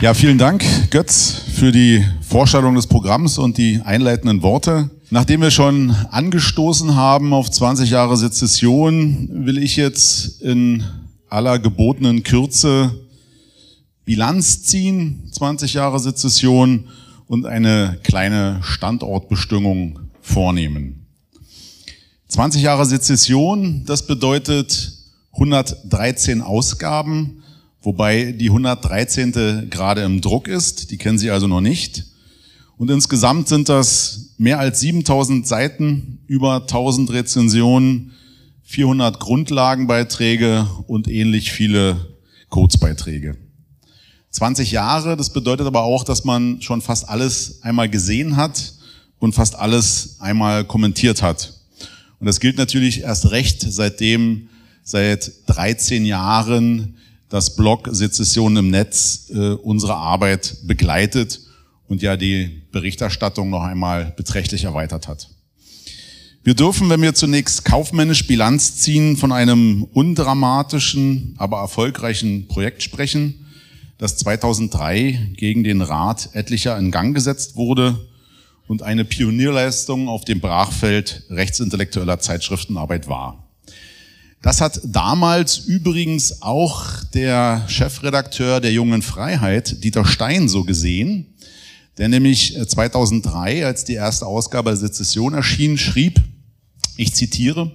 Ja, vielen Dank, Götz, für die Vorstellung des Programms und die einleitenden Worte. Nachdem wir schon angestoßen haben auf 20 Jahre Sezession, will ich jetzt in aller gebotenen Kürze Bilanz ziehen, 20 Jahre Sezession und eine kleine Standortbestimmung vornehmen. 20 Jahre Sezession, das bedeutet 113 Ausgaben, wobei die 113. gerade im Druck ist, die kennen Sie also noch nicht. Und insgesamt sind das mehr als 7000 Seiten, über 1000 Rezensionen, 400 Grundlagenbeiträge und ähnlich viele Kurzbeiträge. 20 Jahre, das bedeutet aber auch, dass man schon fast alles einmal gesehen hat und fast alles einmal kommentiert hat. Und das gilt natürlich erst recht, seitdem seit 13 Jahren das Blog Sezession im Netz äh, unsere Arbeit begleitet und ja die Berichterstattung noch einmal beträchtlich erweitert hat. Wir dürfen, wenn wir zunächst kaufmännisch Bilanz ziehen, von einem undramatischen, aber erfolgreichen Projekt sprechen, das 2003 gegen den Rat etlicher in Gang gesetzt wurde und eine Pionierleistung auf dem Brachfeld rechtsintellektueller Zeitschriftenarbeit war. Das hat damals übrigens auch der Chefredakteur der Jungen Freiheit, Dieter Stein, so gesehen, der nämlich 2003, äh, als die erste Ausgabe der Sezession erschien, schrieb, ich zitiere,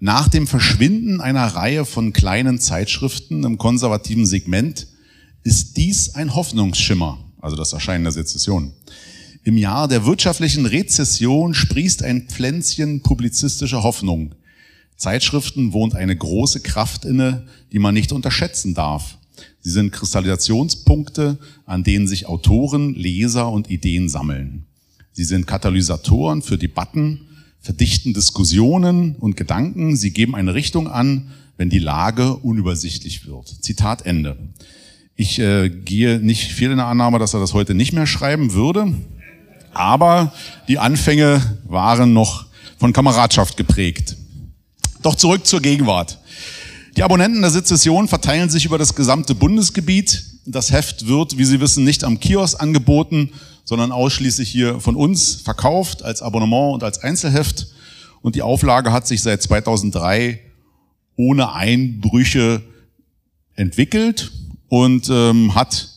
nach dem Verschwinden einer Reihe von kleinen Zeitschriften im konservativen Segment ist dies ein Hoffnungsschimmer, also das Erscheinen der Sezession. Im Jahr der wirtschaftlichen Rezession sprießt ein Pflänzchen publizistischer Hoffnung. Zeitschriften wohnt eine große Kraft inne, die man nicht unterschätzen darf. Sie sind Kristallisationspunkte, an denen sich Autoren, Leser und Ideen sammeln. Sie sind Katalysatoren für Debatten, verdichten Diskussionen und Gedanken. Sie geben eine Richtung an, wenn die Lage unübersichtlich wird. Zitat Ende. Ich äh, gehe nicht viel in der Annahme, dass er das heute nicht mehr schreiben würde, aber die Anfänge waren noch von Kameradschaft geprägt. Doch zurück zur Gegenwart. Die Abonnenten der Sezession verteilen sich über das gesamte Bundesgebiet. Das Heft wird, wie Sie wissen, nicht am Kiosk angeboten, sondern ausschließlich hier von uns verkauft als Abonnement und als Einzelheft. Und die Auflage hat sich seit 2003 ohne Einbrüche entwickelt und ähm, hat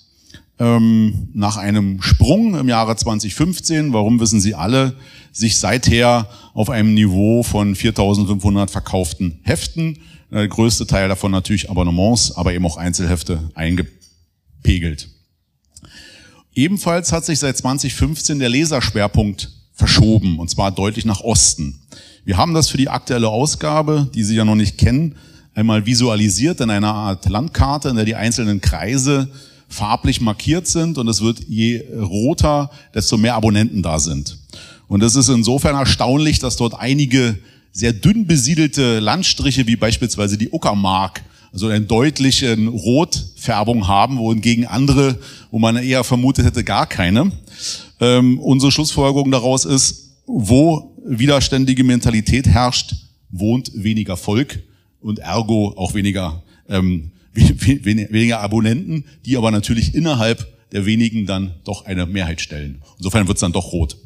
ähm, nach einem Sprung im Jahre 2015, warum wissen Sie alle, sich seither auf einem Niveau von 4.500 verkauften Heften, der äh, größte Teil davon natürlich Abonnements, aber eben auch Einzelhefte eingepegelt. Ebenfalls hat sich seit 2015 der Leserschwerpunkt verschoben, und zwar deutlich nach Osten. Wir haben das für die aktuelle Ausgabe, die Sie ja noch nicht kennen, einmal visualisiert in einer Art Landkarte, in der die einzelnen Kreise farblich markiert sind und es wird je roter, desto mehr Abonnenten da sind. Und es ist insofern erstaunlich, dass dort einige sehr dünn besiedelte Landstriche, wie beispielsweise die Uckermark, also eine deutliche Rotfärbung haben, wohingegen andere, wo man eher vermutet hätte, gar keine. Ähm, unsere Schlussfolgerung daraus ist, wo widerständige Mentalität herrscht, wohnt weniger Volk und ergo auch weniger, ähm, weniger Abonnenten, die aber natürlich innerhalb der wenigen dann doch eine Mehrheit stellen. Insofern wird es dann doch rot.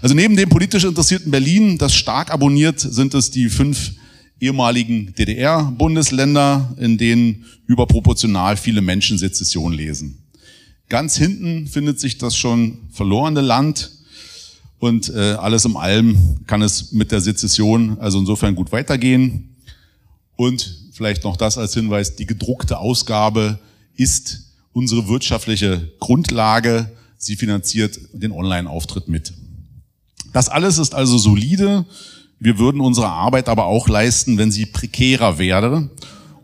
Also neben dem politisch interessierten Berlin, das stark abonniert, sind es die fünf ehemaligen DDR-Bundesländer, in denen überproportional viele Menschen Sezession lesen. Ganz hinten findet sich das schon verlorene Land und äh, alles im Allem kann es mit der Sezession also insofern gut weitergehen. Und vielleicht noch das als Hinweis, die gedruckte Ausgabe ist unsere wirtschaftliche Grundlage. Sie finanziert den Online-Auftritt mit. Das alles ist also solide. Wir würden unsere Arbeit aber auch leisten, wenn sie prekärer wäre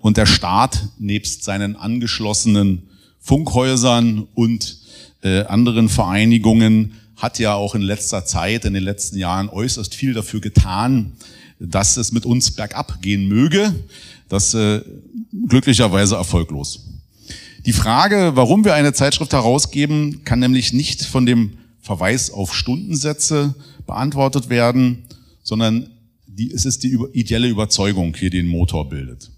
und der Staat nebst seinen angeschlossenen Funkhäusern und äh, anderen Vereinigungen hat ja auch in letzter Zeit, in den letzten Jahren äußerst viel dafür getan, dass es mit uns bergab gehen möge. Das äh, glücklicherweise erfolglos. Die Frage, warum wir eine Zeitschrift herausgeben, kann nämlich nicht von dem Verweis auf Stundensätze beantwortet werden, sondern die, es ist die ideelle Überzeugung, die den Motor bildet.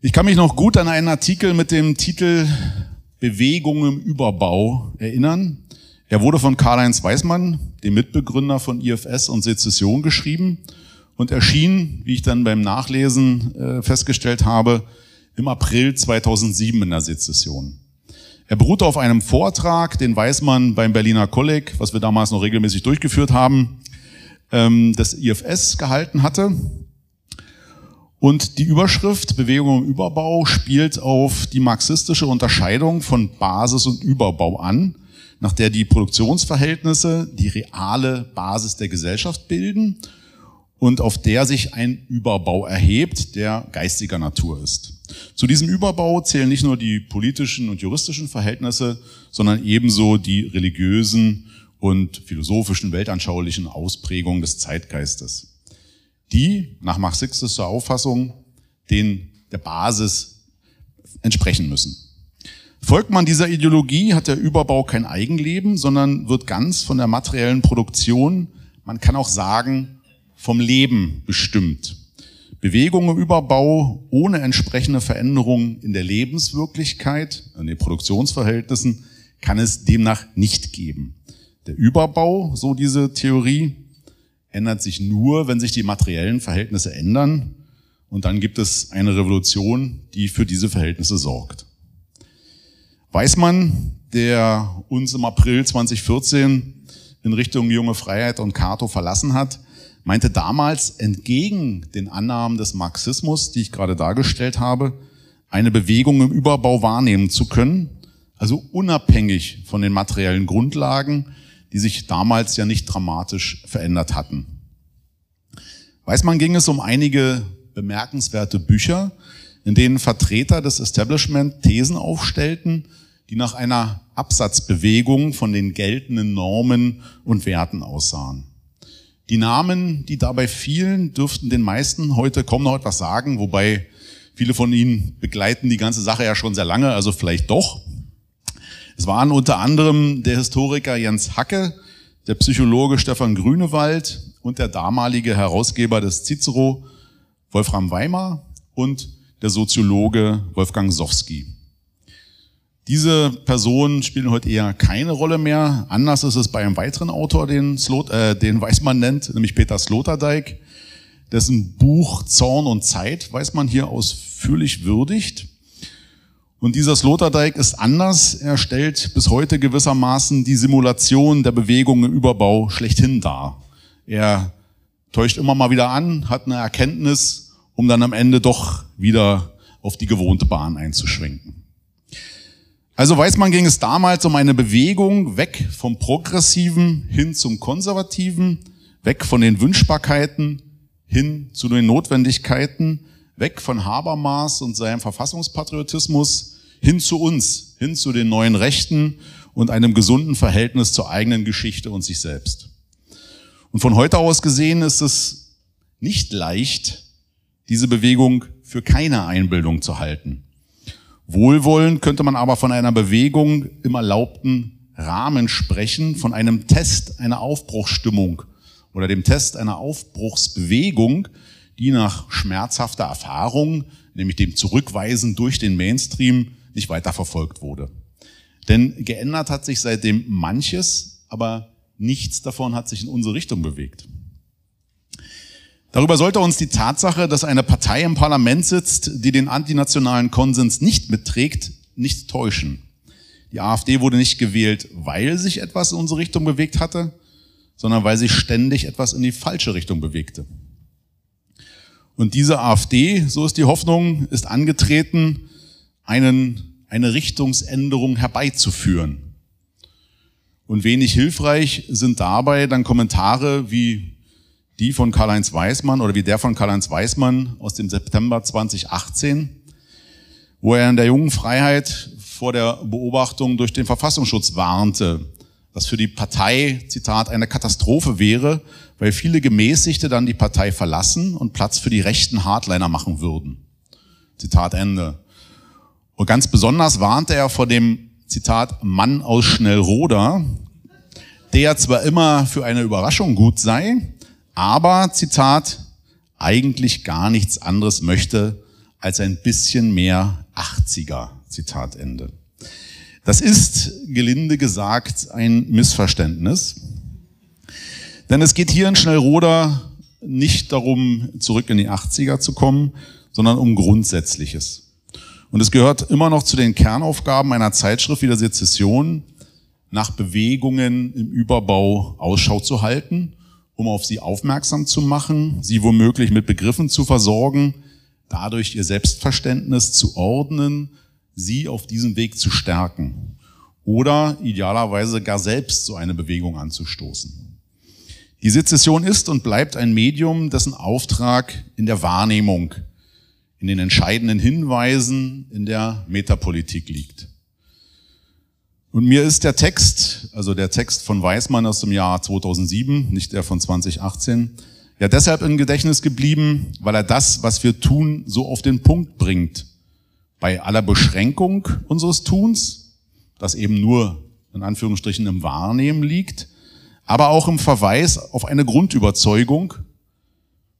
Ich kann mich noch gut an einen Artikel mit dem Titel Bewegung im Überbau erinnern. Er wurde von Karl-Heinz Weismann, dem Mitbegründer von IFS und Sezession, geschrieben und erschien, wie ich dann beim Nachlesen äh, festgestellt habe, im April 2007 in der Sezession. Er beruhte auf einem Vortrag, den Weismann beim Berliner Kolleg, was wir damals noch regelmäßig durchgeführt haben, ähm, des IFS gehalten hatte. Und die Überschrift Bewegung im Überbau spielt auf die marxistische Unterscheidung von Basis und Überbau an, nach der die Produktionsverhältnisse die reale Basis der Gesellschaft bilden und auf der sich ein Überbau erhebt, der geistiger Natur ist. Zu diesem Überbau zählen nicht nur die politischen und juristischen Verhältnisse, sondern ebenso die religiösen und philosophischen, weltanschaulichen Ausprägungen des Zeitgeistes, die nach marxistischer Auffassung den, der Basis entsprechen müssen. Folgt man dieser Ideologie, hat der Überbau kein Eigenleben, sondern wird ganz von der materiellen Produktion, man kann auch sagen, vom Leben bestimmt. Bewegung im Überbau ohne entsprechende Veränderungen in der Lebenswirklichkeit, in den Produktionsverhältnissen, kann es demnach nicht geben. Der Überbau, so diese Theorie, ändert sich nur, wenn sich die materiellen Verhältnisse ändern. Und dann gibt es eine Revolution, die für diese Verhältnisse sorgt. Weismann, der uns im April 2014 in Richtung Junge Freiheit und Cato verlassen hat, meinte damals entgegen den Annahmen des Marxismus, die ich gerade dargestellt habe, eine Bewegung im Überbau wahrnehmen zu können, also unabhängig von den materiellen Grundlagen, die sich damals ja nicht dramatisch verändert hatten. Weiß man, ging es um einige bemerkenswerte Bücher, in denen Vertreter des Establishment Thesen aufstellten, die nach einer Absatzbewegung von den geltenden Normen und Werten aussahen. Die Namen, die dabei fielen, dürften den meisten heute kaum noch etwas sagen, wobei viele von ihnen begleiten die ganze Sache ja schon sehr lange, also vielleicht doch. Es waren unter anderem der Historiker Jens Hacke, der Psychologe Stefan Grünewald und der damalige Herausgeber des Cicero Wolfram Weimar und der Soziologe Wolfgang Sowski. Diese Personen spielen heute eher keine Rolle mehr. Anders ist es bei einem weiteren Autor, den, Slot, äh, den Weißmann nennt, nämlich Peter Sloterdijk, dessen Buch Zorn und Zeit Weißmann hier ausführlich würdigt. Und dieser Sloterdijk ist anders. Er stellt bis heute gewissermaßen die Simulation der Bewegung im Überbau schlechthin dar. Er täuscht immer mal wieder an, hat eine Erkenntnis, um dann am Ende doch wieder auf die gewohnte Bahn einzuschwenken. Also weiß man, ging es damals um eine Bewegung weg vom Progressiven hin zum Konservativen, weg von den Wünschbarkeiten hin zu den Notwendigkeiten, weg von Habermas und seinem Verfassungspatriotismus hin zu uns, hin zu den neuen Rechten und einem gesunden Verhältnis zur eigenen Geschichte und sich selbst. Und von heute aus gesehen ist es nicht leicht, diese Bewegung für keine Einbildung zu halten. Wohlwollend könnte man aber von einer Bewegung im erlaubten Rahmen sprechen, von einem Test einer Aufbruchsstimmung oder dem Test einer Aufbruchsbewegung, die nach schmerzhafter Erfahrung, nämlich dem Zurückweisen durch den Mainstream, nicht weiter verfolgt wurde. Denn geändert hat sich seitdem manches, aber nichts davon hat sich in unsere Richtung bewegt. Darüber sollte uns die Tatsache, dass eine Partei im Parlament sitzt, die den antinationalen Konsens nicht mitträgt, nicht täuschen. Die AfD wurde nicht gewählt, weil sich etwas in unsere Richtung bewegt hatte, sondern weil sich ständig etwas in die falsche Richtung bewegte. Und diese AfD, so ist die Hoffnung, ist angetreten, einen, eine Richtungsänderung herbeizuführen. Und wenig hilfreich sind dabei dann Kommentare wie die von Karl-Heinz Weismann oder wie der von Karl-Heinz Weismann aus dem September 2018, wo er in der jungen Freiheit vor der Beobachtung durch den Verfassungsschutz warnte, was für die Partei, Zitat, eine Katastrophe wäre, weil viele Gemäßigte dann die Partei verlassen und Platz für die rechten Hardliner machen würden. Zitat Ende. Und ganz besonders warnte er vor dem, Zitat, Mann aus Schnellroda, der zwar immer für eine Überraschung gut sei, aber, Zitat, eigentlich gar nichts anderes möchte als ein bisschen mehr 80er. Zitat Ende. Das ist, gelinde gesagt, ein Missverständnis. Denn es geht hier in Schnellroda nicht darum, zurück in die 80er zu kommen, sondern um Grundsätzliches. Und es gehört immer noch zu den Kernaufgaben einer Zeitschrift wie der Sezession, nach Bewegungen im Überbau Ausschau zu halten, um auf sie aufmerksam zu machen, sie womöglich mit Begriffen zu versorgen, dadurch ihr Selbstverständnis zu ordnen, sie auf diesem Weg zu stärken oder idealerweise gar selbst so eine Bewegung anzustoßen. Die Sezession ist und bleibt ein Medium, dessen Auftrag in der Wahrnehmung, in den entscheidenden Hinweisen, in der Metapolitik liegt. Und mir ist der Text, also der Text von Weismann aus dem Jahr 2007, nicht der von 2018, ja deshalb im Gedächtnis geblieben, weil er das, was wir tun, so auf den Punkt bringt. Bei aller Beschränkung unseres Tuns, das eben nur in Anführungsstrichen im Wahrnehmen liegt, aber auch im Verweis auf eine Grundüberzeugung,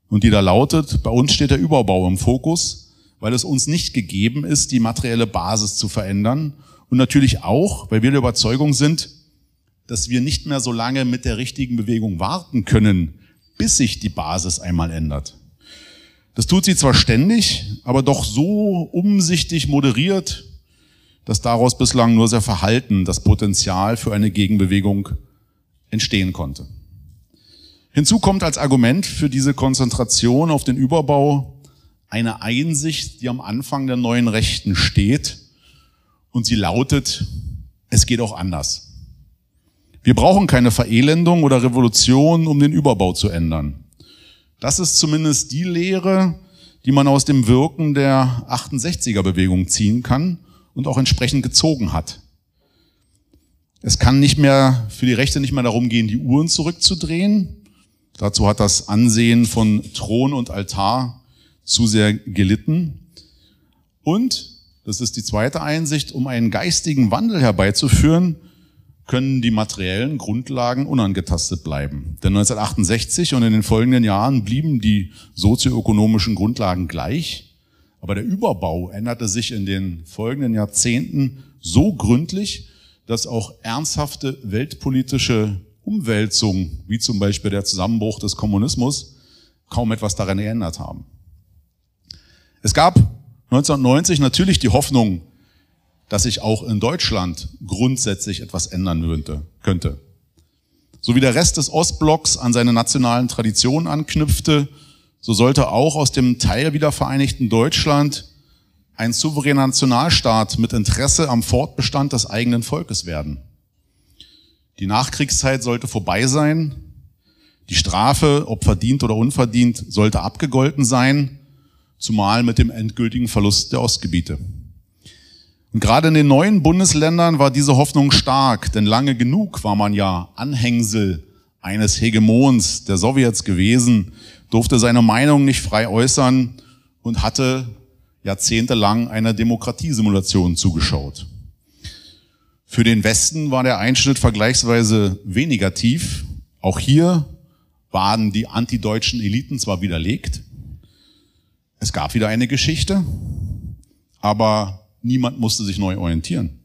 und die da lautet, bei uns steht der Überbau im Fokus, weil es uns nicht gegeben ist, die materielle Basis zu verändern und natürlich auch, weil wir der Überzeugung sind, dass wir nicht mehr so lange mit der richtigen Bewegung warten können, bis sich die Basis einmal ändert. Das tut sie zwar ständig, aber doch so umsichtig moderiert, dass daraus bislang nur sehr verhalten das Potenzial für eine Gegenbewegung entstehen konnte. Hinzu kommt als Argument für diese Konzentration auf den Überbau eine Einsicht, die am Anfang der neuen Rechten steht und sie lautet, es geht auch anders. Wir brauchen keine Verelendung oder Revolution, um den Überbau zu ändern. Das ist zumindest die Lehre, die man aus dem Wirken der 68er Bewegung ziehen kann und auch entsprechend gezogen hat. Es kann nicht mehr, für die Rechte nicht mehr darum gehen, die Uhren zurückzudrehen. Dazu hat das Ansehen von Thron und Altar zu sehr gelitten. Und das ist die zweite Einsicht, um einen geistigen Wandel herbeizuführen, können die materiellen Grundlagen unangetastet bleiben. Denn 1968 und in den folgenden Jahren blieben die sozioökonomischen Grundlagen gleich, aber der Überbau änderte sich in den folgenden Jahrzehnten so gründlich, dass auch ernsthafte weltpolitische Umwälzungen, wie zum Beispiel der Zusammenbruch des Kommunismus, kaum etwas daran geändert haben. Es gab 1990 natürlich die Hoffnung, dass sich auch in Deutschland grundsätzlich etwas ändern könnte. So wie der Rest des Ostblocks an seine nationalen Traditionen anknüpfte, so sollte auch aus dem Teil wiedervereinigten Deutschland ein souveräner Nationalstaat mit Interesse am Fortbestand des eigenen Volkes werden. Die Nachkriegszeit sollte vorbei sein. Die Strafe, ob verdient oder unverdient, sollte abgegolten sein zumal mit dem endgültigen Verlust der Ostgebiete. Und gerade in den neuen Bundesländern war diese Hoffnung stark, denn lange genug war man ja Anhängsel eines Hegemons der Sowjets gewesen, durfte seine Meinung nicht frei äußern und hatte jahrzehntelang einer Demokratiesimulation zugeschaut. Für den Westen war der Einschnitt vergleichsweise weniger tief. Auch hier waren die antideutschen Eliten zwar widerlegt, es gab wieder eine Geschichte, aber niemand musste sich neu orientieren.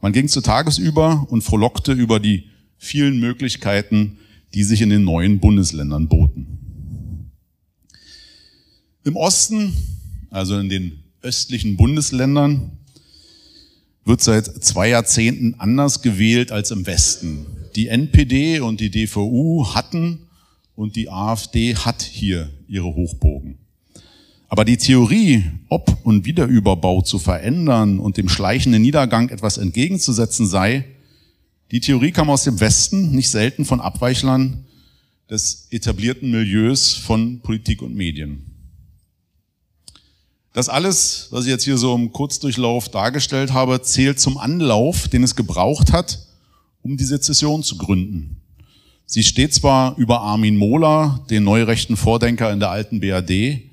Man ging zu Tagesüber und frohlockte über die vielen Möglichkeiten, die sich in den neuen Bundesländern boten. Im Osten, also in den östlichen Bundesländern, wird seit zwei Jahrzehnten anders gewählt als im Westen. Die NPD und die DVU hatten und die AfD hat hier ihre Hochbogen. Aber die Theorie, ob und Wiederüberbau zu verändern und dem schleichenden Niedergang etwas entgegenzusetzen sei, die Theorie kam aus dem Westen, nicht selten von Abweichlern des etablierten Milieus von Politik und Medien. Das alles, was ich jetzt hier so im Kurzdurchlauf dargestellt habe, zählt zum Anlauf, den es gebraucht hat, um die Sezession zu gründen. Sie steht zwar über Armin Mohler, den neurechten Vordenker in der alten BRD,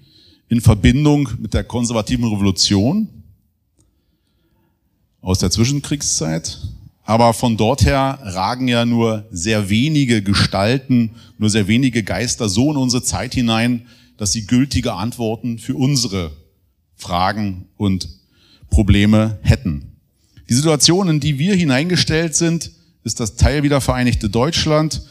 in Verbindung mit der konservativen Revolution aus der Zwischenkriegszeit. Aber von dort her ragen ja nur sehr wenige Gestalten, nur sehr wenige Geister so in unsere Zeit hinein, dass sie gültige Antworten für unsere Fragen und Probleme hätten. Die Situation, in die wir hineingestellt sind, ist das teilwiedervereinigte Deutschland,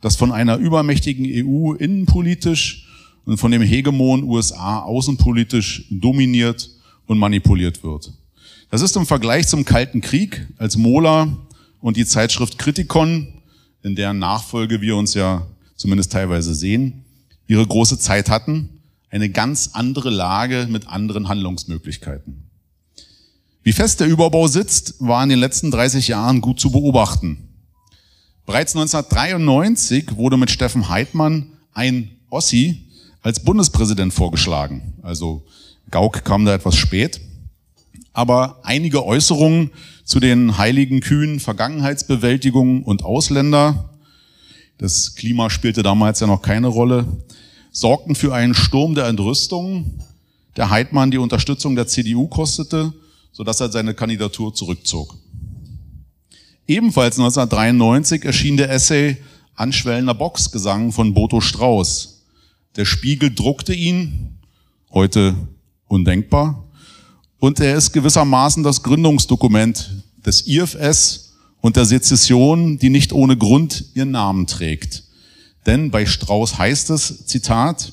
das von einer übermächtigen EU innenpolitisch und von dem Hegemon USA außenpolitisch dominiert und manipuliert wird. Das ist im Vergleich zum Kalten Krieg, als Mola und die Zeitschrift Kritikon, in deren Nachfolge wir uns ja zumindest teilweise sehen, ihre große Zeit hatten, eine ganz andere Lage mit anderen Handlungsmöglichkeiten. Wie fest der Überbau sitzt, war in den letzten 30 Jahren gut zu beobachten. Bereits 1993 wurde mit Steffen Heidmann ein Ossi als Bundespräsident vorgeschlagen. Also Gauck kam da etwas spät. Aber einige Äußerungen zu den heiligen Kühen Vergangenheitsbewältigung und Ausländer, das Klima spielte damals ja noch keine Rolle, sorgten für einen Sturm der Entrüstung, der Heidmann die Unterstützung der CDU kostete, sodass er seine Kandidatur zurückzog. Ebenfalls 1993 erschien der Essay Anschwellender Boxgesang von Boto Strauß. Der Spiegel druckte ihn, heute undenkbar, und er ist gewissermaßen das Gründungsdokument des IFS und der Sezession, die nicht ohne Grund ihren Namen trägt. Denn bei Strauß heißt es, Zitat,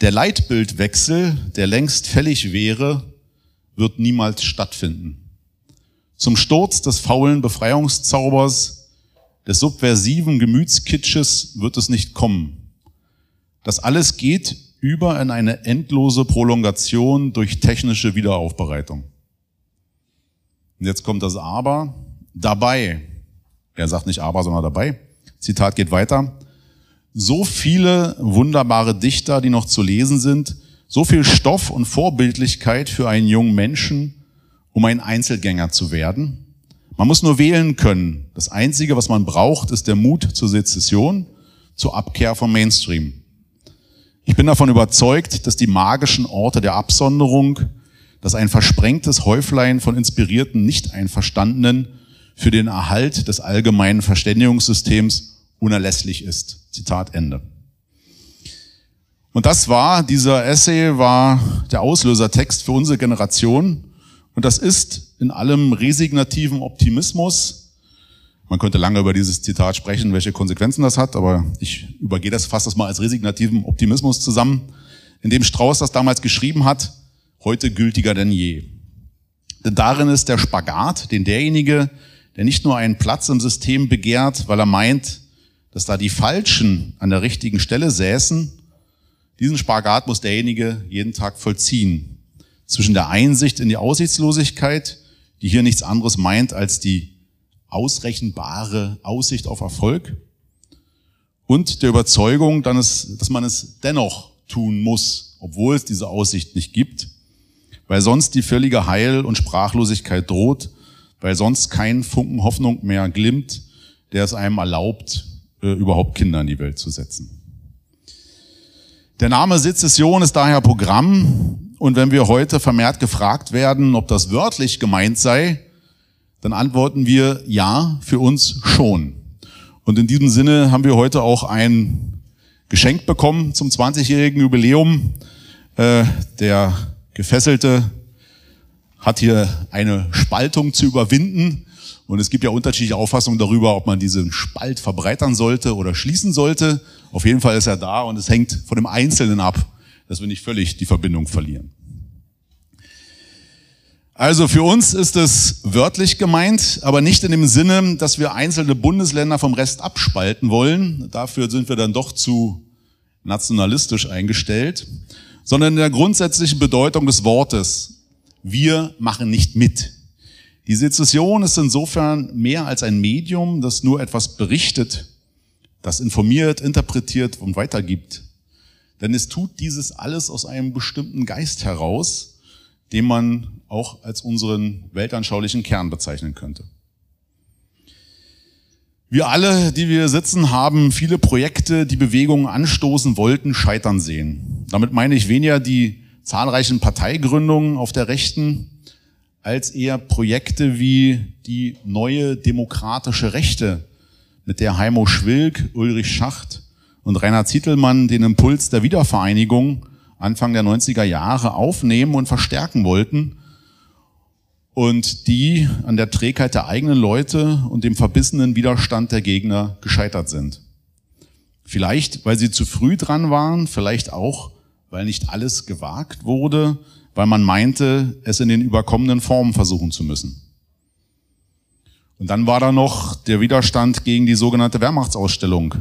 der Leitbildwechsel, der längst fällig wäre, wird niemals stattfinden. Zum Sturz des faulen Befreiungszaubers, des subversiven Gemütskitsches wird es nicht kommen. Das alles geht über in eine endlose Prolongation durch technische Wiederaufbereitung. Und jetzt kommt das Aber. Dabei, er sagt nicht aber, sondern dabei, Zitat geht weiter, so viele wunderbare Dichter, die noch zu lesen sind, so viel Stoff und Vorbildlichkeit für einen jungen Menschen, um ein Einzelgänger zu werden. Man muss nur wählen können. Das Einzige, was man braucht, ist der Mut zur Sezession, zur Abkehr vom Mainstream. Ich bin davon überzeugt, dass die magischen Orte der Absonderung, dass ein versprengtes Häuflein von inspirierten Nicht-Einverstandenen für den Erhalt des allgemeinen Verständigungssystems unerlässlich ist. Zitat Ende. Und das war, dieser Essay war der Auslösertext für unsere Generation. Und das ist in allem resignativen Optimismus man könnte lange über dieses Zitat sprechen, welche Konsequenzen das hat, aber ich übergehe das, fasse das mal als resignativen Optimismus zusammen, in dem Strauß das damals geschrieben hat, heute gültiger denn je. Denn darin ist der Spagat, den derjenige, der nicht nur einen Platz im System begehrt, weil er meint, dass da die Falschen an der richtigen Stelle säßen, diesen Spagat muss derjenige jeden Tag vollziehen. Zwischen der Einsicht in die Aussichtslosigkeit, die hier nichts anderes meint als die ausrechenbare Aussicht auf Erfolg und der Überzeugung, dass man es dennoch tun muss, obwohl es diese Aussicht nicht gibt, weil sonst die völlige Heil- und Sprachlosigkeit droht, weil sonst kein Funken Hoffnung mehr glimmt, der es einem erlaubt, äh, überhaupt Kinder in die Welt zu setzen. Der Name Sezession ist daher Programm und wenn wir heute vermehrt gefragt werden, ob das wörtlich gemeint sei, dann antworten wir ja, für uns schon. Und in diesem Sinne haben wir heute auch ein Geschenk bekommen zum 20-jährigen Jubiläum. Äh, der Gefesselte hat hier eine Spaltung zu überwinden. Und es gibt ja unterschiedliche Auffassungen darüber, ob man diesen Spalt verbreitern sollte oder schließen sollte. Auf jeden Fall ist er da und es hängt von dem Einzelnen ab, dass wir nicht völlig die Verbindung verlieren. Also für uns ist es wörtlich gemeint, aber nicht in dem Sinne, dass wir einzelne Bundesländer vom Rest abspalten wollen. Dafür sind wir dann doch zu nationalistisch eingestellt, sondern in der grundsätzlichen Bedeutung des Wortes. Wir machen nicht mit. Die Sezession ist insofern mehr als ein Medium, das nur etwas berichtet, das informiert, interpretiert und weitergibt. Denn es tut dieses alles aus einem bestimmten Geist heraus, den man auch als unseren weltanschaulichen Kern bezeichnen könnte. Wir alle, die wir sitzen, haben viele Projekte, die Bewegungen anstoßen wollten, scheitern sehen. Damit meine ich weniger die zahlreichen Parteigründungen auf der Rechten, als eher Projekte wie die neue demokratische Rechte, mit der Heimo Schwilk, Ulrich Schacht und Rainer Zietelmann den Impuls der Wiedervereinigung Anfang der 90er Jahre aufnehmen und verstärken wollten und die an der Trägheit der eigenen Leute und dem verbissenen Widerstand der Gegner gescheitert sind. Vielleicht, weil sie zu früh dran waren, vielleicht auch, weil nicht alles gewagt wurde, weil man meinte, es in den überkommenen Formen versuchen zu müssen. Und dann war da noch der Widerstand gegen die sogenannte Wehrmachtsausstellung.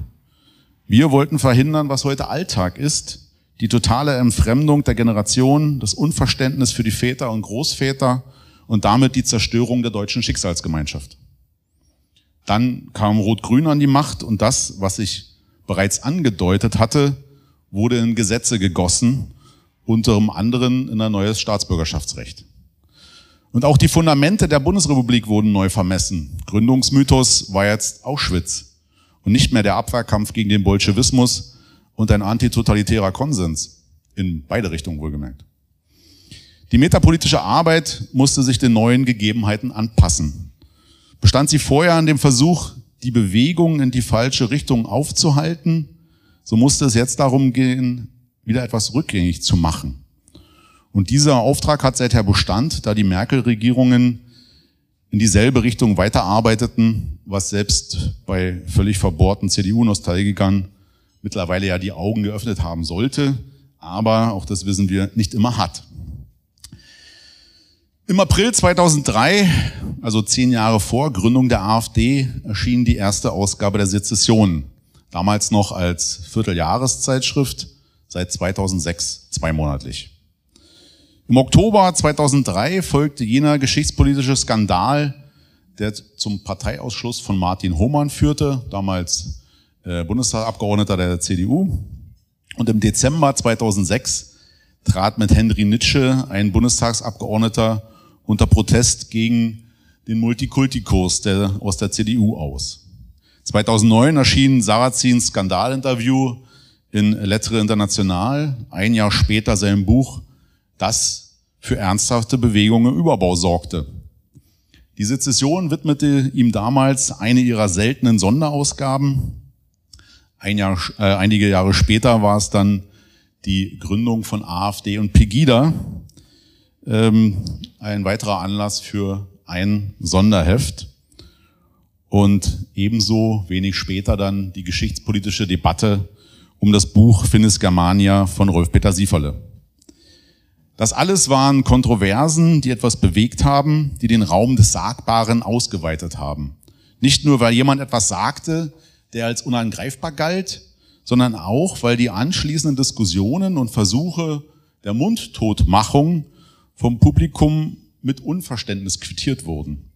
Wir wollten verhindern, was heute Alltag ist, die totale Entfremdung der Generation, das Unverständnis für die Väter und Großväter und damit die Zerstörung der deutschen Schicksalsgemeinschaft. Dann kam Rot-Grün an die Macht und das, was ich bereits angedeutet hatte, wurde in Gesetze gegossen, unter anderem in ein neues Staatsbürgerschaftsrecht. Und auch die Fundamente der Bundesrepublik wurden neu vermessen. Gründungsmythos war jetzt Auschwitz und nicht mehr der Abwehrkampf gegen den Bolschewismus und ein antitotalitärer Konsens. In beide Richtungen wohlgemerkt. Die metapolitische Arbeit musste sich den neuen Gegebenheiten anpassen. Bestand sie vorher an dem Versuch, die Bewegung in die falsche Richtung aufzuhalten, so musste es jetzt darum gehen, wieder etwas rückgängig zu machen. Und dieser Auftrag hat seither Bestand, da die Merkel-Regierungen in dieselbe Richtung weiterarbeiteten, was selbst bei völlig verbohrten CDU-Nostalgikern mittlerweile ja die Augen geöffnet haben sollte, aber auch das wissen wir nicht immer hat. Im April 2003, also zehn Jahre vor Gründung der AfD, erschien die erste Ausgabe der Sezession. Damals noch als Vierteljahreszeitschrift, seit 2006 zweimonatlich. Im Oktober 2003 folgte jener geschichtspolitische Skandal, der zum Parteiausschluss von Martin Hohmann führte, damals äh, Bundestagsabgeordneter der CDU. Und im Dezember 2006 trat mit Henry Nitsche ein Bundestagsabgeordneter unter Protest gegen den Multikultikurs der, aus der CDU aus. 2009 erschien Sarrazins Skandalinterview in Lettre International, ein Jahr später sein Buch, das für ernsthafte Bewegungen im Überbau sorgte. Die Sezession widmete ihm damals eine ihrer seltenen Sonderausgaben. Ein Jahr, äh, einige Jahre später war es dann die Gründung von AfD und Pegida, ähm, ein weiterer Anlass für ein Sonderheft. Und ebenso wenig später dann die geschichtspolitische Debatte um das Buch Finis Germania von Rolf-Peter Sieferle. Das alles waren Kontroversen, die etwas bewegt haben, die den Raum des Sagbaren ausgeweitet haben. Nicht nur, weil jemand etwas sagte, der als unangreifbar galt, sondern auch, weil die anschließenden Diskussionen und Versuche der Mundtotmachung vom Publikum mit Unverständnis quittiert wurden.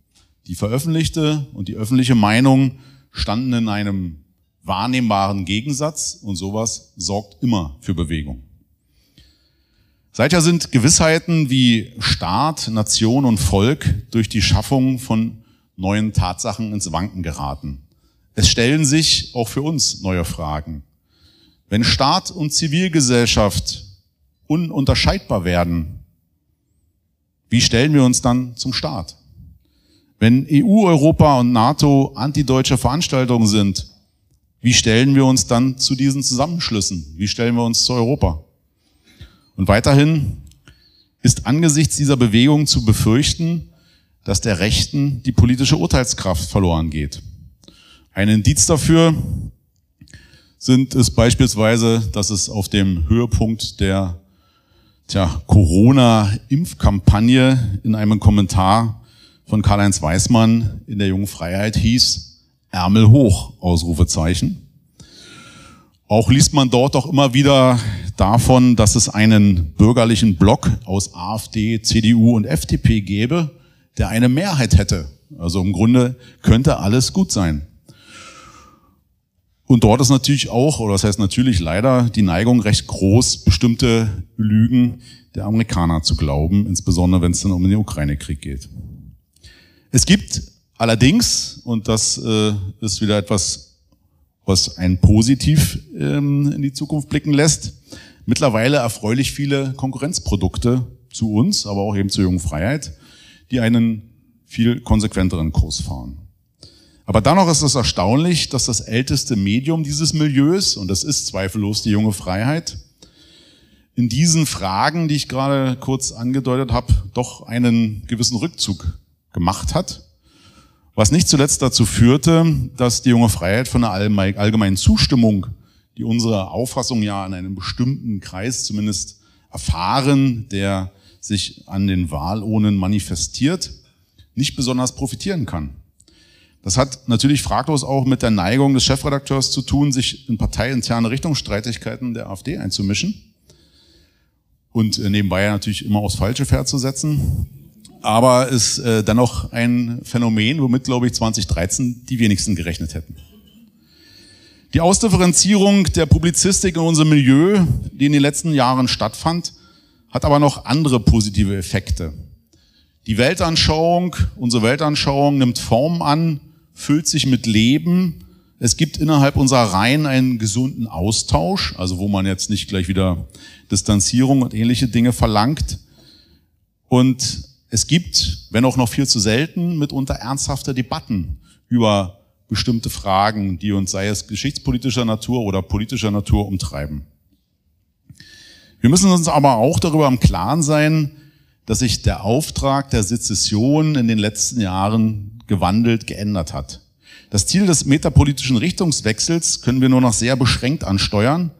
Die veröffentlichte und die öffentliche Meinung standen in einem wahrnehmbaren Gegensatz und sowas sorgt immer für Bewegung. Seither sind Gewissheiten wie Staat, Nation und Volk durch die Schaffung von neuen Tatsachen ins Wanken geraten. Es stellen sich auch für uns neue Fragen. Wenn Staat und Zivilgesellschaft ununterscheidbar werden, wie stellen wir uns dann zum Staat? Wenn EU, Europa und NATO antideutsche Veranstaltungen sind, wie stellen wir uns dann zu diesen Zusammenschlüssen? Wie stellen wir uns zu Europa? Und weiterhin ist angesichts dieser Bewegung zu befürchten, dass der Rechten die politische Urteilskraft verloren geht. Ein Indiz dafür sind es beispielsweise, dass es auf dem Höhepunkt der Corona-Impfkampagne in einem Kommentar von Karl-Heinz Weismann in der Jungen Freiheit hieß, Ärmel hoch, Ausrufezeichen. Auch liest man dort auch immer wieder davon, dass es einen bürgerlichen Block aus AfD, CDU und FDP gäbe, der eine Mehrheit hätte. Also im Grunde könnte alles gut sein. Und dort ist natürlich auch, oder das heißt natürlich leider, die Neigung recht groß, bestimmte Lügen der Amerikaner zu glauben, insbesondere wenn es dann um den Ukraine-Krieg geht. Es gibt allerdings, und das äh, ist wieder etwas, was ein positiv ähm, in die Zukunft blicken lässt, mittlerweile erfreulich viele Konkurrenzprodukte zu uns, aber auch eben zur jungen Freiheit, die einen viel konsequenteren Kurs fahren. Aber dennoch ist es erstaunlich, dass das älteste Medium dieses Milieus, und das ist zweifellos die junge Freiheit, in diesen Fragen, die ich gerade kurz angedeutet habe, doch einen gewissen Rückzug gemacht hat, was nicht zuletzt dazu führte, dass die junge Freiheit von der allgemeinen Zustimmung, die unsere Auffassung ja in einem bestimmten Kreis zumindest erfahren, der sich an den Wahlurnen manifestiert, nicht besonders profitieren kann. Das hat natürlich fraglos auch mit der Neigung des Chefredakteurs zu tun, sich in parteiinterne Richtungsstreitigkeiten der AfD einzumischen und äh, nebenbei natürlich immer aufs falsche Pferd zu setzen. Aber ist äh, dennoch ein Phänomen, womit, glaube ich, 2013 die wenigsten gerechnet hätten. Die Ausdifferenzierung der Publizistik in unserem Milieu, die in den letzten Jahren stattfand, hat aber noch andere positive Effekte. Die Weltanschauung, unsere Weltanschauung nimmt Form an, füllt sich mit Leben. Es gibt innerhalb unserer Reihen einen gesunden Austausch, also wo man jetzt nicht gleich wieder Distanzierung und ähnliche Dinge verlangt. Und es gibt, wenn auch noch viel zu selten, mitunter ernsthafte Debatten über bestimmte Fragen, die uns, sei es geschichtspolitischer Natur oder politischer Natur, umtreiben. Wir müssen uns aber auch darüber im Klaren sein, dass sich der Auftrag der Sezession in den letzten Jahren gewandelt, geändert hat. Das Ziel des metapolitischen Richtungswechsels können wir nur noch sehr beschränkt ansteuern,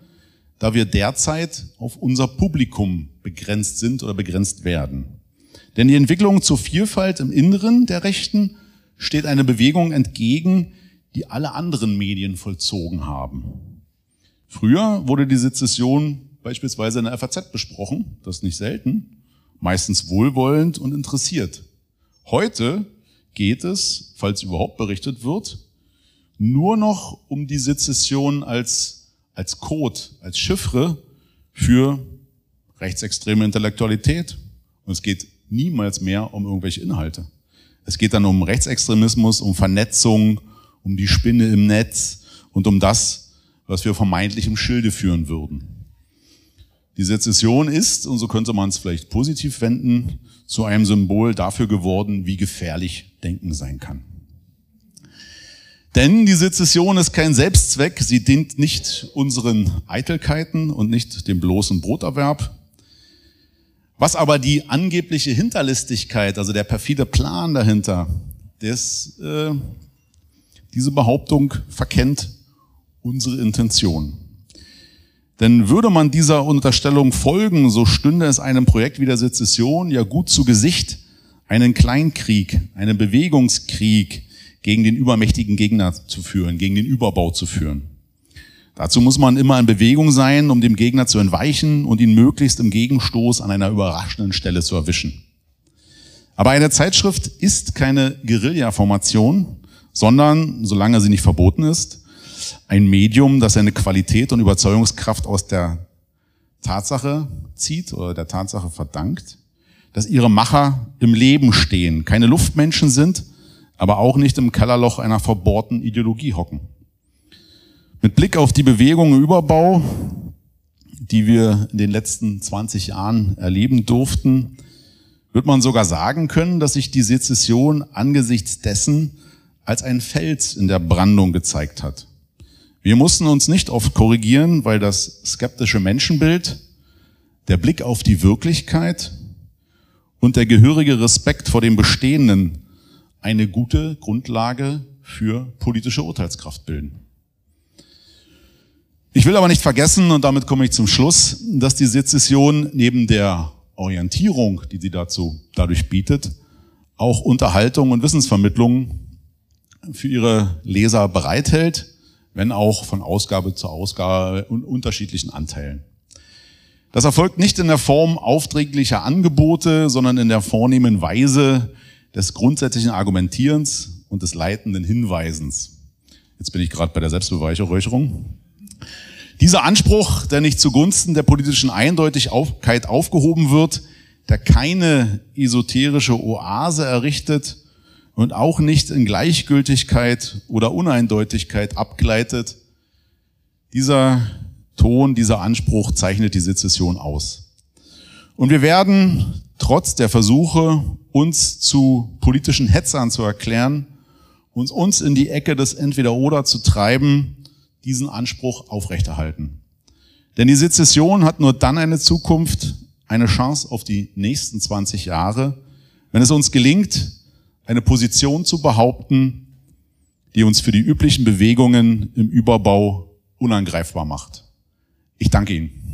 da wir derzeit auf unser Publikum begrenzt sind oder begrenzt werden. Denn die Entwicklung zur Vielfalt im Inneren der Rechten steht eine Bewegung entgegen, die alle anderen Medien vollzogen haben. Früher wurde die Sezession beispielsweise in der FAZ besprochen, das nicht selten, meistens wohlwollend und interessiert. Heute geht es, falls überhaupt berichtet wird, nur noch um die Sezession als, als Code, als Chiffre für rechtsextreme Intellektualität. Und es geht niemals mehr um irgendwelche Inhalte. Es geht dann um Rechtsextremismus, um Vernetzung, um die Spinne im Netz und um das, was wir vermeintlich im Schilde führen würden. Die Sezession ist, und so könnte man es vielleicht positiv wenden, zu einem Symbol dafür geworden, wie gefährlich Denken sein kann. Denn die Sezession ist kein Selbstzweck, sie dient nicht unseren Eitelkeiten und nicht dem bloßen Broterwerb. Was aber die angebliche Hinterlistigkeit, also der perfide Plan dahinter, des, äh, diese Behauptung verkennt unsere Intention. Denn würde man dieser Unterstellung folgen, so stünde es einem Projekt wie der Sezession ja gut zu Gesicht, einen Kleinkrieg, einen Bewegungskrieg gegen den übermächtigen Gegner zu führen, gegen den Überbau zu führen. Dazu muss man immer in Bewegung sein, um dem Gegner zu entweichen und ihn möglichst im Gegenstoß an einer überraschenden Stelle zu erwischen. Aber eine Zeitschrift ist keine Guerilla-Formation, sondern, solange sie nicht verboten ist, ein Medium, das seine Qualität und Überzeugungskraft aus der Tatsache zieht oder der Tatsache verdankt, dass ihre Macher im Leben stehen, keine Luftmenschen sind, aber auch nicht im Kellerloch einer verbohrten Ideologie hocken. Mit Blick auf die Bewegung Überbau, die wir in den letzten 20 Jahren erleben durften, wird man sogar sagen können, dass sich die Sezession angesichts dessen als ein Fels in der Brandung gezeigt hat. Wir mussten uns nicht oft korrigieren, weil das skeptische Menschenbild, der Blick auf die Wirklichkeit und der gehörige Respekt vor dem Bestehenden eine gute Grundlage für politische Urteilskraft bilden. Ich will aber nicht vergessen, und damit komme ich zum Schluss, dass die Sezession neben der Orientierung, die sie dazu dadurch bietet, auch Unterhaltung und Wissensvermittlung für ihre Leser bereithält wenn auch von Ausgabe zu Ausgabe und unterschiedlichen Anteilen. Das erfolgt nicht in der Form aufträglicher Angebote, sondern in der vornehmen Weise des grundsätzlichen Argumentierens und des leitenden Hinweisens. Jetzt bin ich gerade bei der Selbstbeweihräucherung. Dieser Anspruch, der nicht zugunsten der politischen Eindeutigkeit aufgehoben wird, der keine esoterische Oase errichtet, und auch nicht in Gleichgültigkeit oder Uneindeutigkeit abgleitet. Dieser Ton, dieser Anspruch zeichnet die Sezession aus. Und wir werden trotz der Versuche, uns zu politischen Hetzern zu erklären, uns, uns in die Ecke des Entweder-Oder zu treiben, diesen Anspruch aufrechterhalten. Denn die Sezession hat nur dann eine Zukunft, eine Chance auf die nächsten 20 Jahre, wenn es uns gelingt, eine Position zu behaupten, die uns für die üblichen Bewegungen im Überbau unangreifbar macht. Ich danke Ihnen.